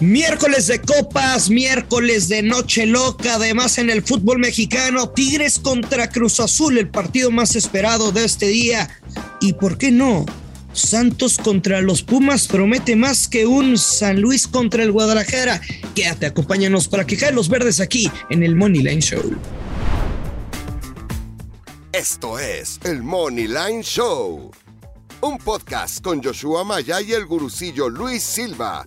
Miércoles de copas, miércoles de noche loca, además en el fútbol mexicano, Tigres contra Cruz Azul, el partido más esperado de este día. Y por qué no, Santos contra los Pumas promete más que un San Luis contra el Guadalajara. Quédate, acompáñanos para que los verdes aquí en el Money Line Show. Esto es el Money Line Show, un podcast con Joshua Maya y el gurucillo Luis Silva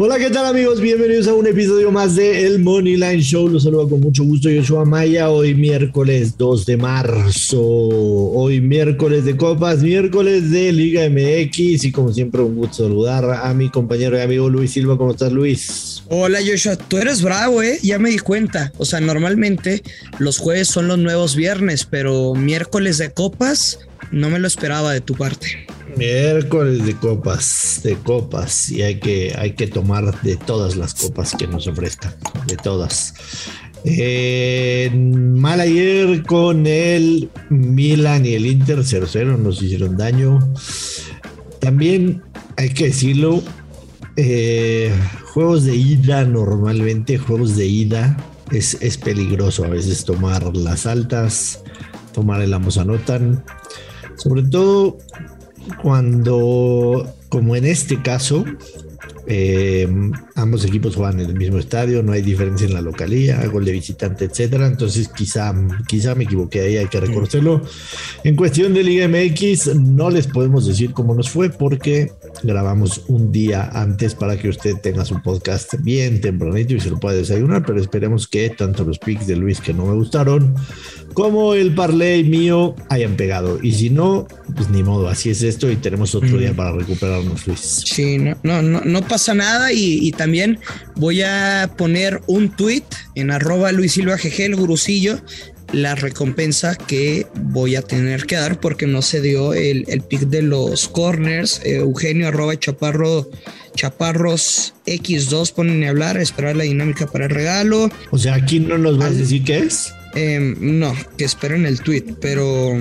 Hola, ¿qué tal amigos? Bienvenidos a un episodio más de El Money Line Show. Los saludo con mucho gusto. Yo soy Amaya. Hoy miércoles 2 de marzo. Hoy miércoles de copas, miércoles de Liga MX. Y como siempre, un gusto saludar a mi compañero y amigo Luis Silva. ¿Cómo estás, Luis? Hola, Joshua. Tú eres bravo, ¿eh? Ya me di cuenta. O sea, normalmente los jueves son los nuevos viernes, pero miércoles de copas no me lo esperaba de tu parte. Miércoles de copas, de copas, y hay que, hay que tomar de todas las copas que nos ofrezcan, de todas. Mal ayer con el Milan y el Inter 0-0 nos hicieron daño. También hay que decirlo, eh, juegos de ida normalmente, juegos de ida, es, es peligroso a veces tomar las altas, tomar el ambos anotan. Sobre todo cuando, como en este caso, eh, ambos equipos juegan en el mismo estadio, no hay diferencia en la localía, gol de visitante, etcétera. Entonces, quizá, quizá me equivoqué ahí, hay que reconocerlo. En cuestión de Liga MX, no les podemos decir cómo nos fue porque grabamos un día antes para que usted tenga su podcast bien tempranito y se lo pueda desayunar. Pero esperemos que tanto los pics de Luis que no me gustaron como el parlay mío hayan pegado. Y si no, pues ni modo, así es esto y tenemos otro día para recuperarnos, Luis. Sí, no, no, no, no pasa nada y, también voy a poner un tweet en arroba Luis Silva GG, el gurucillo, la recompensa que voy a tener que dar porque no se dio el, el pick de los corners. Eh, Eugenio arroba chaparro chaparros X2 ponen a hablar, esperar la dinámica para el regalo. O sea, aquí no nos vas a decir qué es. Em, no, que esperen el tweet, pero.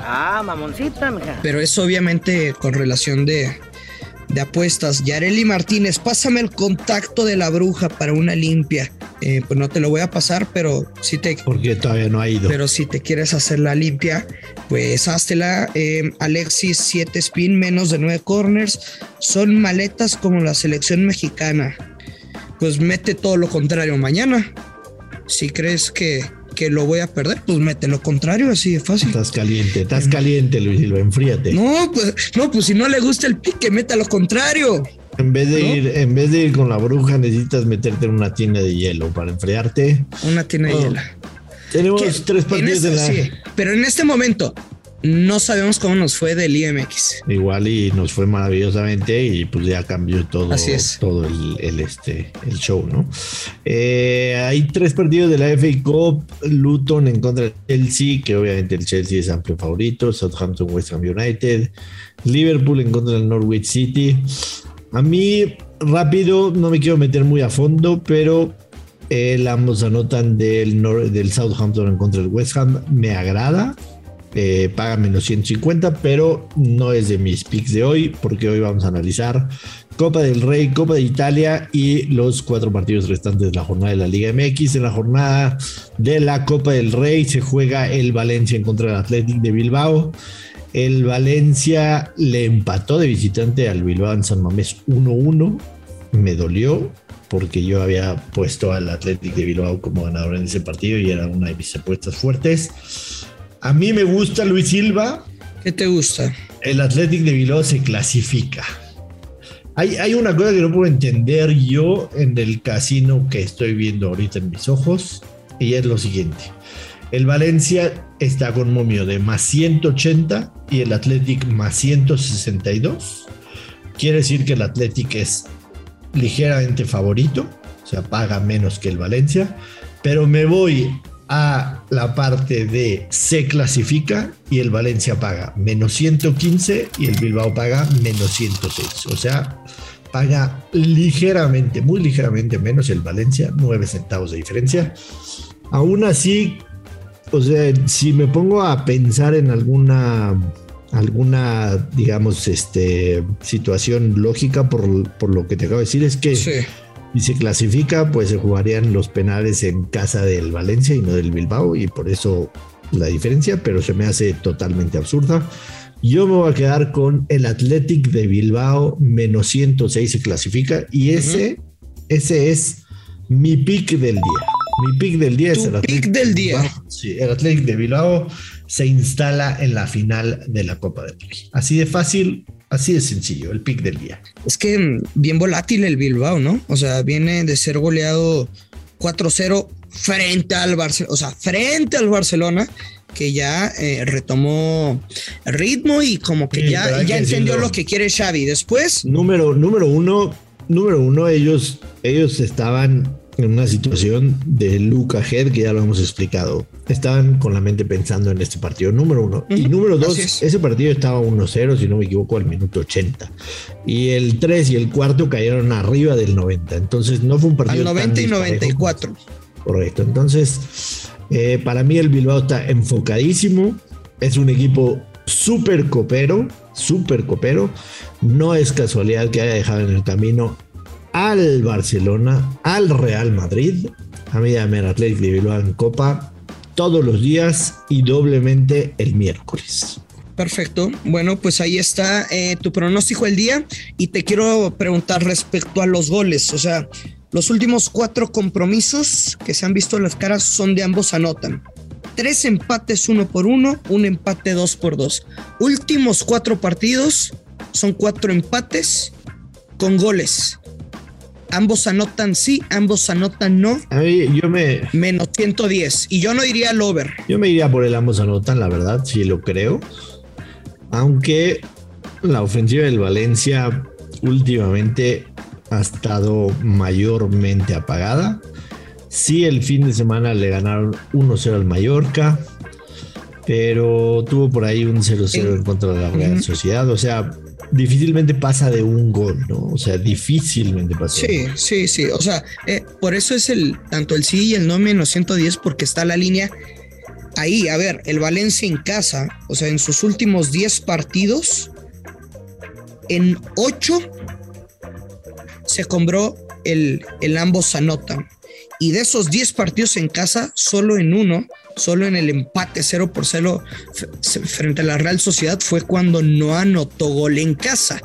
Ah, mamoncita, mija. Pero es obviamente con relación de, de apuestas. Yareli Martínez, pásame el contacto de la bruja para una limpia. Eh, pues no te lo voy a pasar, pero si te. Porque todavía no ha ido. Pero si te quieres hacer la limpia, pues háztela. Eh, Alexis, 7 spin, menos de 9 corners. Son maletas como la selección mexicana. Pues mete todo lo contrario mañana. Si crees que que lo voy a perder, pues mete lo contrario, así de fácil. Estás caliente, estás caliente, Luis Silva, enfríate. No, pues, no, pues si no le gusta el pique, meta lo contrario. En vez de ir, en vez de ir con la bruja, necesitas meterte en una tienda de hielo para enfriarte. Una tienda de hielo. Tenemos tres partidos de la. Sí, pero en este momento, no sabemos cómo nos fue del IMX. Igual y nos fue maravillosamente y pues ya cambió todo, Así es. todo el, este, el show, ¿no? Eh, hay tres partidos de la FA Cup, Luton en contra del Chelsea, que obviamente el Chelsea es amplio favorito, Southampton West Ham United, Liverpool en contra del Norwich City. A mí, rápido, no me quiero meter muy a fondo, pero el ambos anotan del, del Southampton en contra del West Ham, me agrada eh, paga menos 150, pero no es de mis picks de hoy, porque hoy vamos a analizar Copa del Rey, Copa de Italia y los cuatro partidos restantes de la jornada de la Liga MX. En la jornada de la Copa del Rey se juega el Valencia en contra del Athletic de Bilbao. El Valencia le empató de visitante al Bilbao en San Mamés 1-1. Me dolió porque yo había puesto al Athletic de Bilbao como ganador en ese partido y era una de mis apuestas fuertes. A mí me gusta Luis Silva. ¿Qué te gusta? El Athletic de Bilbao se clasifica. Hay, hay, una cosa que no puedo entender yo en el casino que estoy viendo ahorita en mis ojos, y es lo siguiente. El Valencia está con momio de más 180 y el Athletic más 162. Quiere decir que el Athletic es ligeramente favorito, o sea, paga menos que el Valencia, pero me voy a la parte de se clasifica y el Valencia paga menos 115 y el Bilbao paga menos 106. O sea, paga ligeramente, muy ligeramente menos el Valencia, 9 centavos de diferencia. Aún así, o sea, si me pongo a pensar en alguna alguna, digamos, este, situación lógica por, por lo que te acabo de decir, es que Sí. si se clasifica, pues se jugarían los penales en casa del Valencia y no del Bilbao, y por eso la diferencia, pero se me hace totalmente absurda. Yo me voy a quedar con el Athletic de Bilbao, menos 106 se clasifica, y ese, ese es mi pick del día. Mi pick del día es Tu el Athletic pick del de día. Bilbao. Sí, el Athletic de Bilbao se instala en la final de la Copa del Rey. Así de fácil, así de sencillo, el pick del día. Es que mm, bien volátil el Bilbao, ¿no? O sea, viene de ser goleado 4-0 frente al Barcelona, o sea, frente al Barcelona, que ya eh, retomó ritmo y como que Sí, ya, ya que entendió lo que quiere Xavi. Después, Número, número uno, número uno, ellos, ellos estaban en una situación de Luca Head que ya lo hemos explicado. Estaban con la mente pensando en este partido, número uno. Y número dos, es. ese partido estaba 1-0, si no me equivoco, al minuto 80. Y el 3 y el cuarto cayeron arriba del 90. Entonces no fue un partido. al tan 90 y disparejo. 94. Correcto. Entonces, eh, para mí el Bilbao está enfocadísimo. Es un equipo súper copero, súper copero. No es casualidad que haya dejado en el camino al Barcelona, al Real Madrid. A mí el Atlético de Bilbao en Copa todos los días y doblemente el miércoles. Perfecto. Bueno, pues ahí está eh, tu pronóstico del día y te quiero preguntar respecto a los goles. O sea, los últimos cuatro compromisos que se han visto las caras son de ambos anotan. Tres empates uno por uno, un empate dos por dos. Últimos cuatro partidos son cuatro empates con goles. Ambos anotan sí, ambos anotan no, A mí, yo me, menos 110. Y yo no diría el over. Yo me iría por el ambos anotan, la verdad, sí lo creo. Aunque la ofensiva del Valencia últimamente ha estado mayormente apagada. Sí, el fin de semana le ganaron 1-0 al Mallorca, pero tuvo por ahí un 0-0 en contra de la Real. Sociedad. O sea, difícilmente pasa de un gol, ¿no? O sea, difícilmente pasa. de un Sí, gol. sí, sí. O sea, eh, por eso es el tanto el sí y el no menos 110, porque está la línea ahí. A ver, el Valencia en casa, o sea, en sus últimos 10 partidos, en 8 se compró el, el ambos anotan. Y de esos 10 partidos en casa, solo en uno, solo en el empate 0 por 0 f- frente a la Real Sociedad fue cuando no anotó gol en casa.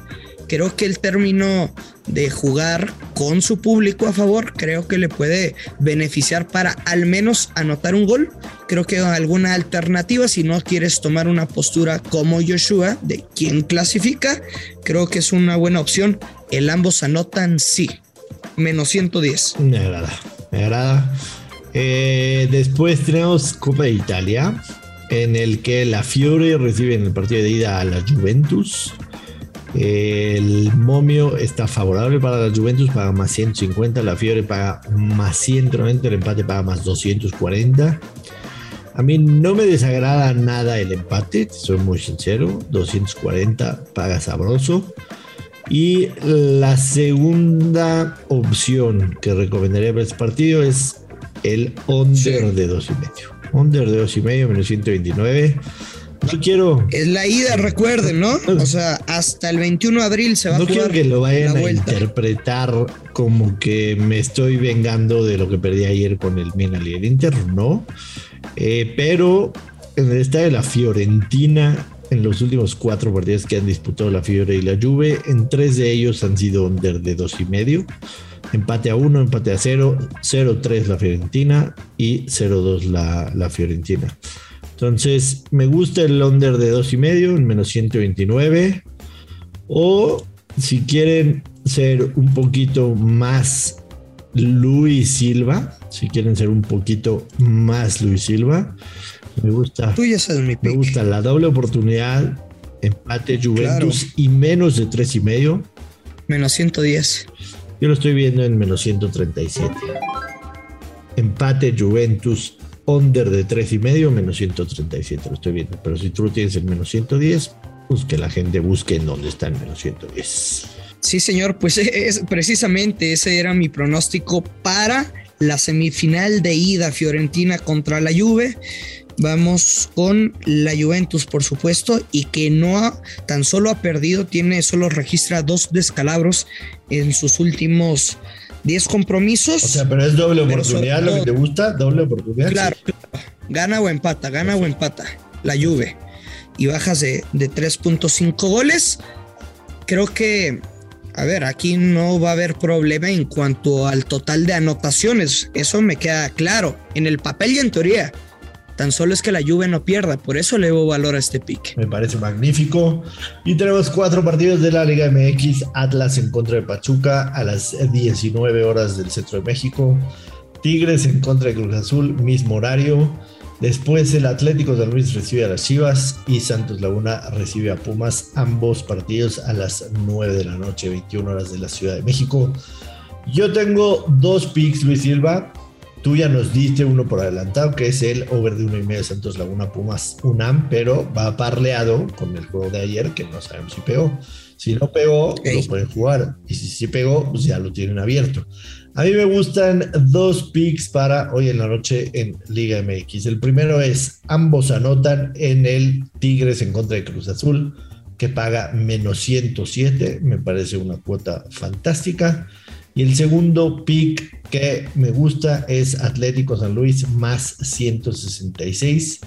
Creo que el término de jugar con su público a favor, creo que le puede beneficiar para al menos anotar un gol. Creo que alguna alternativa, si no quieres tomar una postura como Joshua, de quien clasifica, creo que es una buena opción. El ambos anotan sí, menos 110. Me agrada, me agrada. Eh, después tenemos Copa de Italia, en el que la Fiore recibe en el partido de ida a la Juventus. El momio está favorable para la Juventus, paga más 150, la Fiore paga más 190, el empate paga más 240. A mí no me desagrada nada el empate, soy muy sincero, 240 paga sabroso. Y la segunda opción que recomendaría para este partido es el under Sí. de dos y medio. Under de dos y medio, menos 129. No quiero, Es la ida, recuerden, ¿no? O sea, hasta el 21 de abril se va no a quiero jugar que lo vayan a interpretar como que me estoy vengando de lo que perdí ayer con el Milan y el Inter, no. Eh, pero en el estadio de la Fiorentina, en los últimos cuatro partidos que han disputado la Fiore y la Juve, en tres de ellos han sido under de dos y medio. Empate a uno, empate a cero, 0-3 la Fiorentina y 0-2 la, la Fiorentina. Entonces, me gusta el under de dos y medio, en menos 129. O si quieren ser un poquito más Luis Silva, si quieren ser un poquito más Luis Silva, me gusta, Tú ya sabes mi me gusta la doble oportunidad, empate Juventus y menos de tres y medio. Menos 110. Yo lo estoy viendo en menos 137. Empate Juventus, under de tres y medio, menos 137 lo estoy viendo. Pero si tú lo tienes en menos 110, pues que la gente busque en dónde está en menos 110. Sí, señor, pues es precisamente ese era mi pronóstico para la semifinal de ida Fiorentina contra la Juve. Vamos con la Juventus, por supuesto, y que no tan solo ha perdido, tiene solo registra dos descalabros en sus últimos 10 compromisos. O sea, pero es doble oportunidad lo que te gusta, doble oportunidad. Claro, gana o empata, gana o empata la Juve y bajas de, de 3.5 goles. Creo que, a ver, aquí no va a haber problema en cuanto al total de anotaciones. Eso me queda claro. En el papel y en teoría. Tan solo es que la Juve no pierda, por eso le doy valor a este pick. Me parece magnífico. Y tenemos cuatro partidos de la Liga MX. Atlas en contra de Pachuca a las 19 horas del centro de México. Tigres en contra de Cruz Azul, mismo horario. Después el Atlético de Luis recibe a las Chivas y Santos Laguna recibe a Pumas, ambos partidos a las 9 de la noche, 21 horas de la Ciudad de México. Yo tengo dos picks, Luis Silva. Tú ya nos diste uno por adelantado, que es el over de uno y medio Santos Laguna Pumas UNAM, pero va parleado con el juego de ayer, que no sabemos si pegó. Si no pegó, lo pueden jugar. Y si sí pegó, pues ya lo tienen abierto. A mí me gustan dos picks para hoy en la noche en Liga MX. El primero es, ambos anotan en el Tigres en contra de Cruz Azul, que paga menos 107. Me parece una cuota fantástica. Y el segundo pick que me gusta es Atlético San Luis más 166.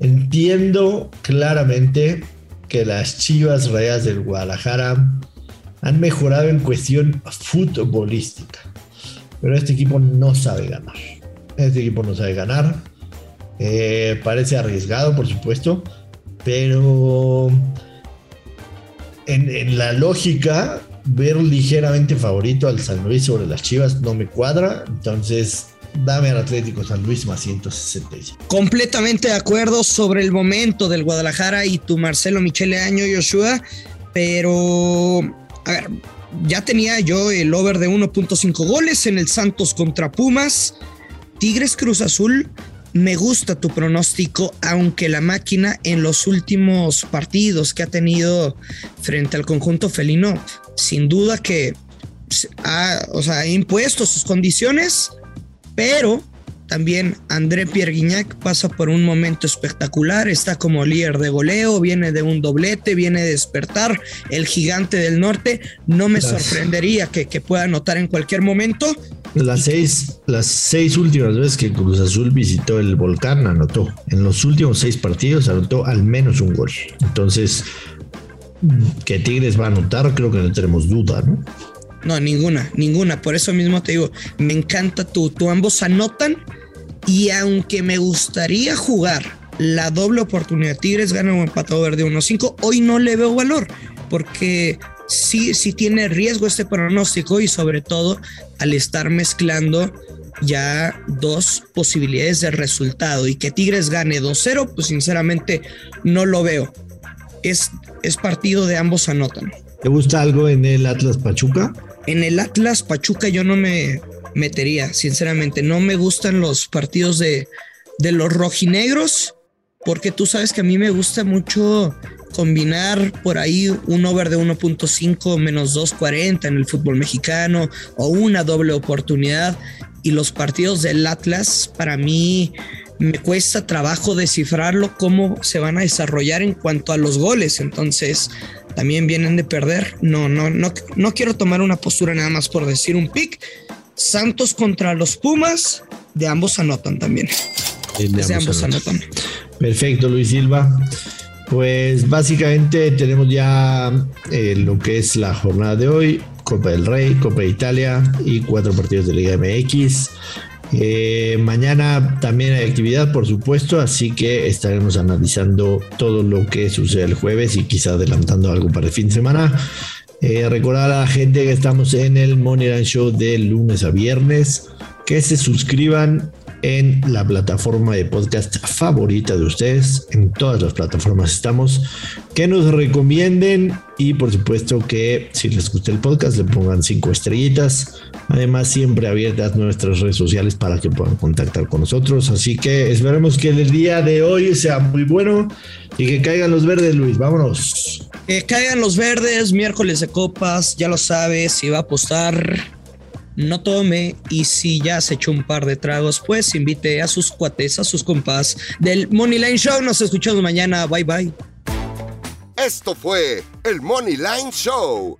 Entiendo claramente que las Chivas Rayas del Guadalajara han mejorado en cuestión futbolística. Pero este equipo no sabe ganar. Este equipo no sabe ganar. Eh, parece arriesgado, por supuesto. Pero en, en la lógica ver ligeramente favorito al San Luis sobre las Chivas no me cuadra. Entonces, dame al Atlético San Luis más 166. Completamente de acuerdo sobre el momento del Guadalajara y tu Marcelo Michele Año, Joshua. Pero, a ver, ya tenía yo el over de 1.5 goles en el Santos contra Pumas. Tigres Cruz Azul me gusta tu pronóstico, aunque la máquina en los últimos partidos que ha tenido frente al conjunto felino, sin duda que ha, o sea, ha impuesto sus condiciones, pero también André Pierre Guignac pasa por un momento espectacular, está como líder de goleo, viene de un doblete, viene de despertar, el gigante del norte, no me sorprendería que, que pueda anotar en cualquier momento. Las seis, las seis últimas veces que Cruz Azul visitó el volcán anotó. En los últimos seis partidos anotó al menos un gol. Entonces, que Tigres va a anotar, creo que no tenemos duda, ¿no? No, ninguna, ninguna. Por eso mismo te digo, me encanta tu, tu ambos anotan y aunque me gustaría jugar la doble oportunidad, Tigres gana un empatado verde 1-5, hoy no le veo valor, porque sí, sí tiene riesgo este pronóstico y sobre todo al estar mezclando ya dos posibilidades de resultado y que Tigres gane 2-0, pues sinceramente no lo veo. Es, es partido de ambos anotan. ¿Te gusta algo en el Atlas Pachuca? En el Atlas Pachuca yo no me metería, sinceramente. No me gustan los partidos de, de los rojinegros, porque tú sabes que a mí me gusta mucho combinar por ahí un over de 1.5 menos 2.40 en el fútbol mexicano o una doble oportunidad. Y los partidos del Atlas, para mí, me cuesta trabajo descifrarlo, cómo se van a desarrollar en cuanto a los goles. Entonces, también vienen de perder. No, no, no, no quiero tomar una postura nada más por decir un pick. Santos contra los Pumas, de ambos anotan también. De ambos, anotan. Perfecto, Luis Silva. Pues básicamente tenemos ya eh, lo que es la jornada de hoy, Copa del Rey, Copa de Italia y cuatro partidos de Liga MX. Eh, mañana también hay actividad, por supuesto, así que estaremos analizando todo lo que sucede el jueves y quizá adelantando algo para el fin de semana. Eh, recordar a la gente que estamos en el Moneyline Show de lunes a viernes, que se suscriban en la plataforma de podcast favorita de ustedes. En todas las plataformas estamos. Que nos recomienden y por supuesto que si les gusta el podcast le pongan cinco estrellitas. Además siempre abiertas nuestras redes sociales para que puedan contactar con nosotros. Así que esperemos que el día de hoy sea muy bueno y que caigan los verdes, Luis. Vámonos. Que caigan los verdes, miércoles de copas, ya lo sabes, si va a apostar no tome y si ya se echó un par de tragos, pues invite a sus cuates, a sus compas del Money Line Show. Nos escuchamos mañana. Bye bye. Esto fue el Money Line Show